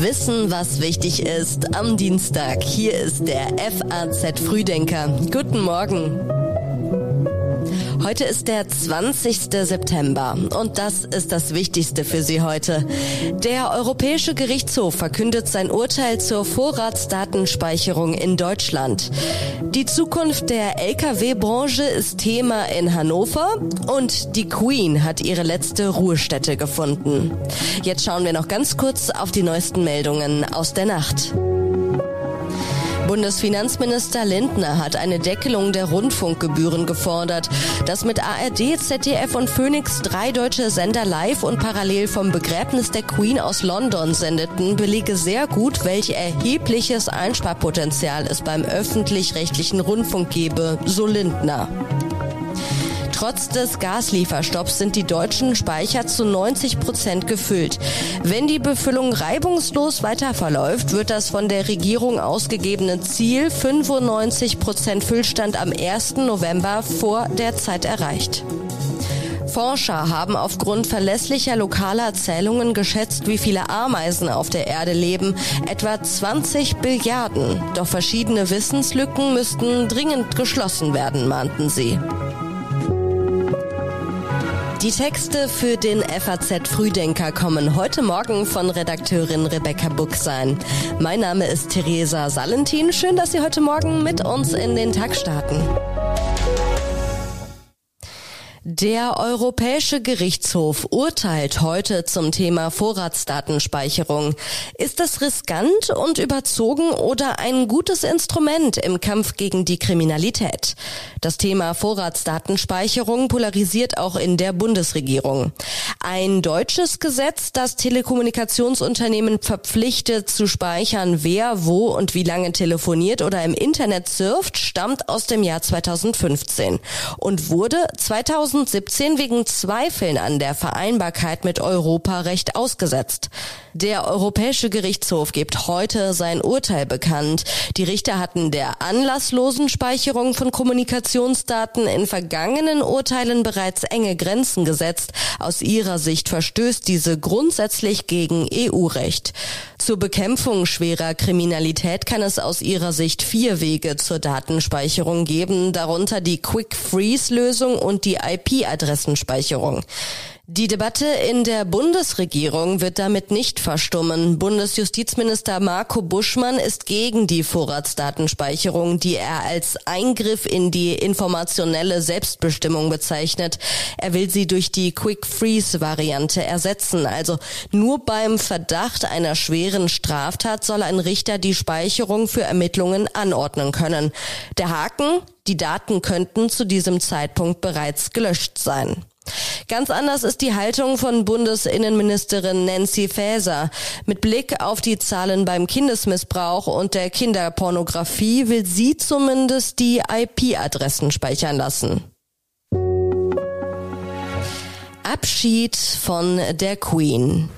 Wissen, was wichtig ist am Dienstag. Hier ist der FAZ Frühdenker. Guten Morgen. Heute ist der 20. September und das ist das Wichtigste für Sie heute. Der Europäische Gerichtshof verkündet sein Urteil zur Vorratsdatenspeicherung in Deutschland. Die Zukunft der Lkw-Branche ist Thema in Hannover und die Queen hat ihre letzte Ruhestätte gefunden. Jetzt schauen wir noch ganz kurz auf die neuesten Meldungen aus der Nacht. Bundesfinanzminister Lindner hat eine Deckelung der Rundfunkgebühren gefordert. Dass mit ARD, ZDF und Phoenix drei deutsche Sender live und parallel vom Begräbnis der Queen aus London sendeten, belege sehr gut, welch erhebliches Einsparpotenzial es beim öffentlich-rechtlichen Rundfunk gebe, so Lindner. Trotz des Gaslieferstopps sind die deutschen Speicher zu 90 Prozent gefüllt. Wenn die Befüllung reibungslos weiter verläuft, wird das von der Regierung ausgegebene Ziel 95 Prozent Füllstand am 1. November vor der Zeit erreicht. Forscher haben aufgrund verlässlicher lokaler Zählungen geschätzt, wie viele Ameisen auf der Erde leben. Etwa 20 Billiarden. Doch verschiedene Wissenslücken müssten dringend geschlossen werden, mahnten sie. Die Texte für den FAZ Frühdenker kommen heute Morgen von Redakteurin Rebecca Buchsein. Mein Name ist Theresa Salentin. Schön, dass Sie heute Morgen mit uns in den Tag starten. Der Europäische Gerichtshof urteilt heute zum Thema Vorratsdatenspeicherung. Ist es riskant und überzogen oder ein gutes Instrument im Kampf gegen die Kriminalität? Das Thema Vorratsdatenspeicherung polarisiert auch in der Bundesregierung. Ein deutsches Gesetz, das Telekommunikationsunternehmen verpflichtet zu speichern, wer, wo und wie lange telefoniert oder im Internet surft, stammt aus dem Jahr 2015 und wurde 2000 2017 wegen Zweifeln an der Vereinbarkeit mit Europarecht ausgesetzt. Der Europäische Gerichtshof gibt heute sein Urteil bekannt. Die Richter hatten der anlasslosen Speicherung von Kommunikationsdaten in vergangenen Urteilen bereits enge Grenzen gesetzt. Aus ihrer Sicht verstößt diese grundsätzlich gegen EU-Recht. Zur Bekämpfung schwerer Kriminalität kann es aus ihrer Sicht vier Wege zur Datenspeicherung geben, darunter die Quick Freeze Lösung und die IP-Adressenspeicherung. Die Debatte in der Bundesregierung wird damit nicht verstummen. Bundesjustizminister Marco Buschmann ist gegen die Vorratsdatenspeicherung, die er als Eingriff in die informationelle Selbstbestimmung bezeichnet. Er will sie durch die Quick Freeze Variante ersetzen. Also nur beim Verdacht einer schweren Straftat soll ein Richter die Speicherung für Ermittlungen anordnen können. Der Haken? Die Daten könnten zu diesem Zeitpunkt bereits gelöscht sein. Ganz anders ist die Haltung von Bundesinnenministerin Nancy Faeser. Mit Blick auf die Zahlen beim Kindesmissbrauch und der Kinderpornografie will sie zumindest die IP-Adressen speichern lassen. Abschied von der Queen.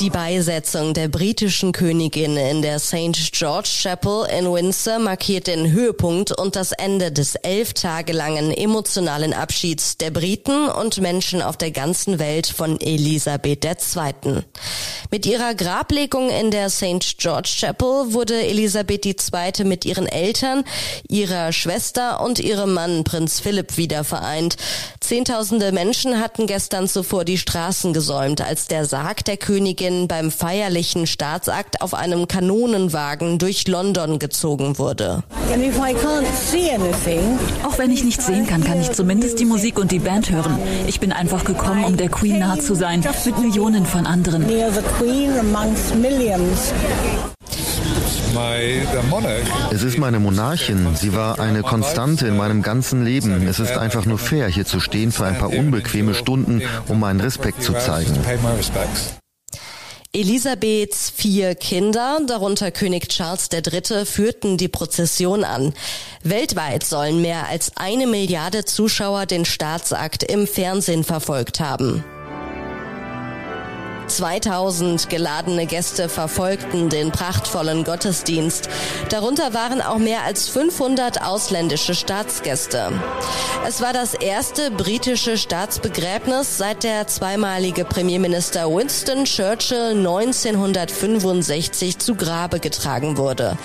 Die Beisetzung der britischen Königin in der St. George Chapel in Windsor markiert den Höhepunkt und das Ende des elf Tage langen emotionalen Abschieds der Briten und Menschen auf der ganzen Welt von Elisabeth II. Mit ihrer Grablegung in der St. George Chapel wurde Elisabeth II. mit ihren Eltern, ihrer Schwester und ihrem Mann Prinz Philipp wieder vereint. Zehntausende Menschen hatten gestern zuvor die Straßen gesäumt, als der Sarg der Königin Königin beim feierlichen Staatsakt auf einem Kanonenwagen durch London gezogen wurde. Auch wenn ich nichts sehen kann, kann ich zumindest die Musik und die Band hören. Ich bin einfach gekommen, um der Queen nah zu sein, mit Millionen von anderen. Es ist meine Monarchin. Sie war eine Konstante in meinem ganzen Leben. Es ist einfach nur fair, hier zu stehen für ein paar unbequeme Stunden, um meinen Respekt zu zeigen. Elisabeths vier Kinder, darunter König Charles III., führten die Prozession an. Weltweit sollen mehr als eine Milliarde Zuschauer den Staatsakt im Fernsehen verfolgt haben. 2000 geladene Gäste verfolgten den prachtvollen Gottesdienst. Darunter waren auch mehr als 500 ausländische Staatsgäste. Es war das erste britische Staatsbegräbnis, seit der zweimalige Premierminister Winston Churchill 1965 zu Grabe getragen wurde.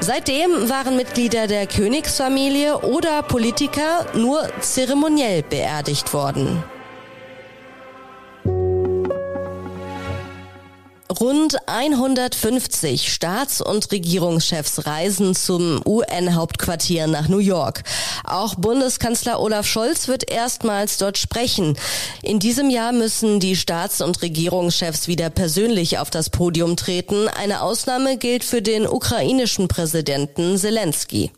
Seitdem waren Mitglieder der Königsfamilie oder Politiker nur zeremoniell beerdigt worden. Rund 150 Staats- und Regierungschefs reisen zum UN-Hauptquartier nach New York. Auch Bundeskanzler Olaf Scholz wird erstmals dort sprechen. In diesem Jahr müssen die Staats- und Regierungschefs wieder persönlich auf das Podium treten. Eine Ausnahme gilt für den ukrainischen Präsidenten Zelensky.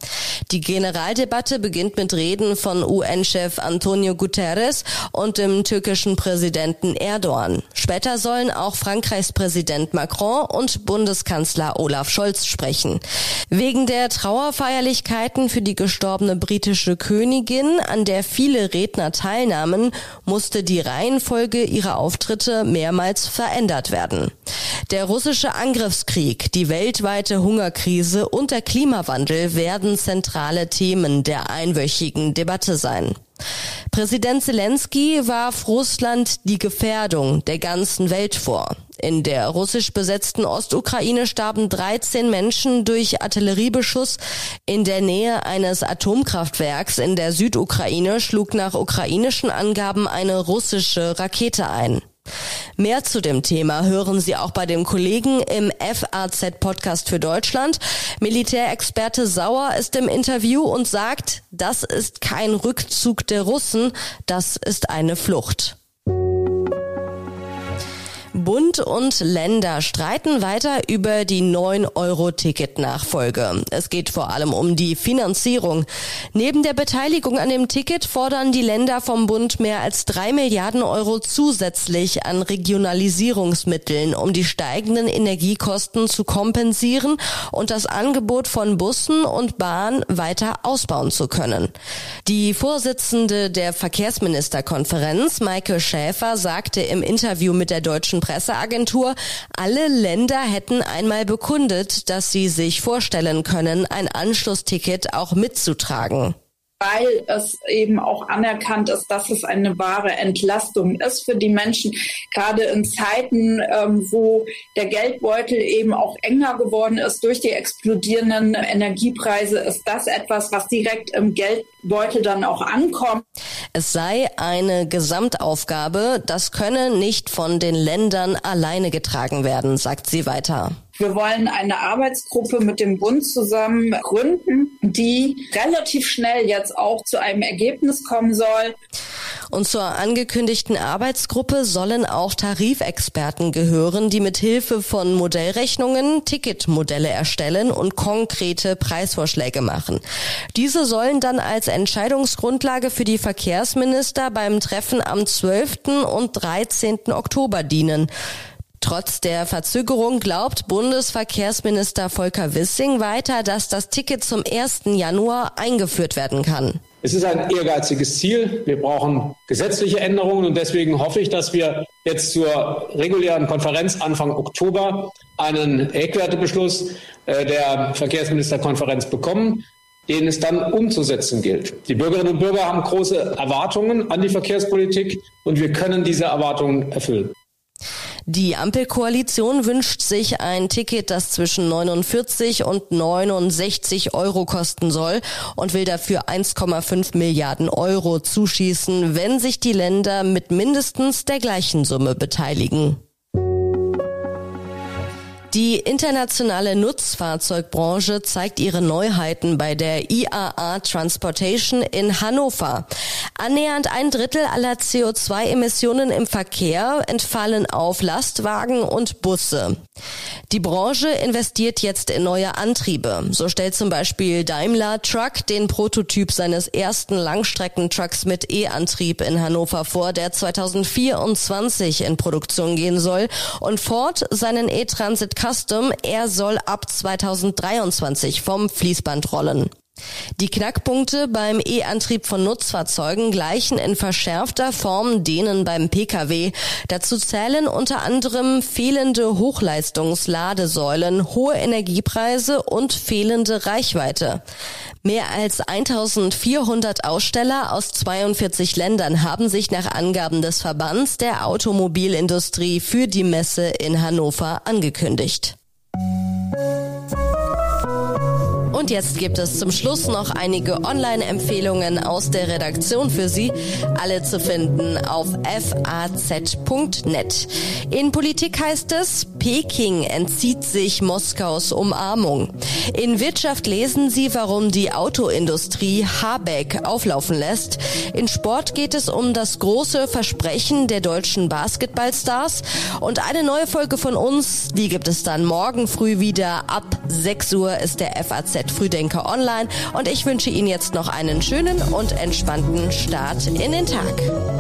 Die Generaldebatte beginnt mit Reden von UN-Chef Antonio Guterres und dem türkischen Präsidenten Erdogan. Später sollen auch Frankreichs Präsident Macron und Bundeskanzler Olaf Scholz sprechen. Wegen der Trauerfeierlichkeiten für die gestorbene britische Königin, an der viele Redner teilnahmen, musste die Reihenfolge ihrer Auftritte mehrmals verändert werden. Der russische Angriffskrieg, die weltweite Hungerkrise und der Klimawandel werden zentrale Themen der einwöchigen Debatte sein. Präsident Zelensky warf Russland die Gefährdung der ganzen Welt vor. In der russisch besetzten Ostukraine starben 13 Menschen durch Artilleriebeschuss. In der Nähe eines Atomkraftwerks in der Südukraine schlug nach ukrainischen Angaben eine russische Rakete ein. Mehr zu dem Thema hören Sie auch bei dem Kollegen im FAZ Podcast für Deutschland. Militärexperte Sauer ist im Interview und sagt, das ist kein Rückzug der Russen, das ist eine Flucht. Bund und Länder streiten weiter über die 9-Euro-Ticket-Nachfolge. Es geht vor allem um die Finanzierung. Neben der Beteiligung an dem Ticket fordern die Länder vom Bund mehr als drei Milliarden Euro zusätzlich an Regionalisierungsmitteln, um die steigenden Energiekosten zu kompensieren und das Angebot von Bussen und Bahn weiter ausbauen zu können. Die Vorsitzende der Verkehrsministerkonferenz, Maike Schäfer, sagte im Interview mit der deutschen Presse, Presseagentur, alle Länder hätten einmal bekundet, dass sie sich vorstellen können, ein Anschlussticket auch mitzutragen weil es eben auch anerkannt ist, dass es eine wahre Entlastung ist für die Menschen, gerade in Zeiten, ähm, wo der Geldbeutel eben auch enger geworden ist durch die explodierenden Energiepreise, ist das etwas, was direkt im Geldbeutel dann auch ankommt. Es sei eine Gesamtaufgabe, das könne nicht von den Ländern alleine getragen werden, sagt sie weiter. Wir wollen eine Arbeitsgruppe mit dem Bund zusammen gründen, die relativ schnell jetzt auch zu einem Ergebnis kommen soll. Und zur angekündigten Arbeitsgruppe sollen auch Tarifexperten gehören, die mit Hilfe von Modellrechnungen Ticketmodelle erstellen und konkrete Preisvorschläge machen. Diese sollen dann als Entscheidungsgrundlage für die Verkehrsminister beim Treffen am 12. und 13. Oktober dienen. Trotz der Verzögerung glaubt Bundesverkehrsminister Volker Wissing weiter, dass das Ticket zum 1. Januar eingeführt werden kann. Es ist ein ehrgeiziges Ziel. Wir brauchen gesetzliche Änderungen und deswegen hoffe ich, dass wir jetzt zur regulären Konferenz Anfang Oktober einen Eckwertebeschluss äh, der Verkehrsministerkonferenz bekommen, den es dann umzusetzen gilt. Die Bürgerinnen und Bürger haben große Erwartungen an die Verkehrspolitik und wir können diese Erwartungen erfüllen. Die Ampelkoalition wünscht sich ein Ticket, das zwischen 49 und 69 Euro kosten soll und will dafür 1,5 Milliarden Euro zuschießen, wenn sich die Länder mit mindestens der gleichen Summe beteiligen. Die internationale Nutzfahrzeugbranche zeigt ihre Neuheiten bei der IAA Transportation in Hannover. Annähernd ein Drittel aller CO2-Emissionen im Verkehr entfallen auf Lastwagen und Busse. Die Branche investiert jetzt in neue Antriebe. So stellt zum Beispiel Daimler Truck den Prototyp seines ersten Langstreckentrucks mit E-Antrieb in Hannover vor, der 2024 in Produktion gehen soll und Ford seinen E-Transit Custom, er soll ab 2023 vom Fließband rollen. Die Knackpunkte beim E-Antrieb von Nutzfahrzeugen gleichen in verschärfter Form denen beim Pkw. Dazu zählen unter anderem fehlende Hochleistungsladesäulen, hohe Energiepreise und fehlende Reichweite. Mehr als 1400 Aussteller aus 42 Ländern haben sich nach Angaben des Verbands der Automobilindustrie für die Messe in Hannover angekündigt. Und jetzt gibt es zum Schluss noch einige Online-Empfehlungen aus der Redaktion für Sie, alle zu finden auf faz.net. In Politik heißt es, Peking entzieht sich Moskaus Umarmung. In Wirtschaft lesen Sie, warum die Autoindustrie Habeck auflaufen lässt. In Sport geht es um das große Versprechen der deutschen Basketballstars. Und eine neue Folge von uns, die gibt es dann morgen früh wieder. Ab 6 Uhr ist der FAZ Frühdenker online und ich wünsche Ihnen jetzt noch einen schönen und entspannten Start in den Tag.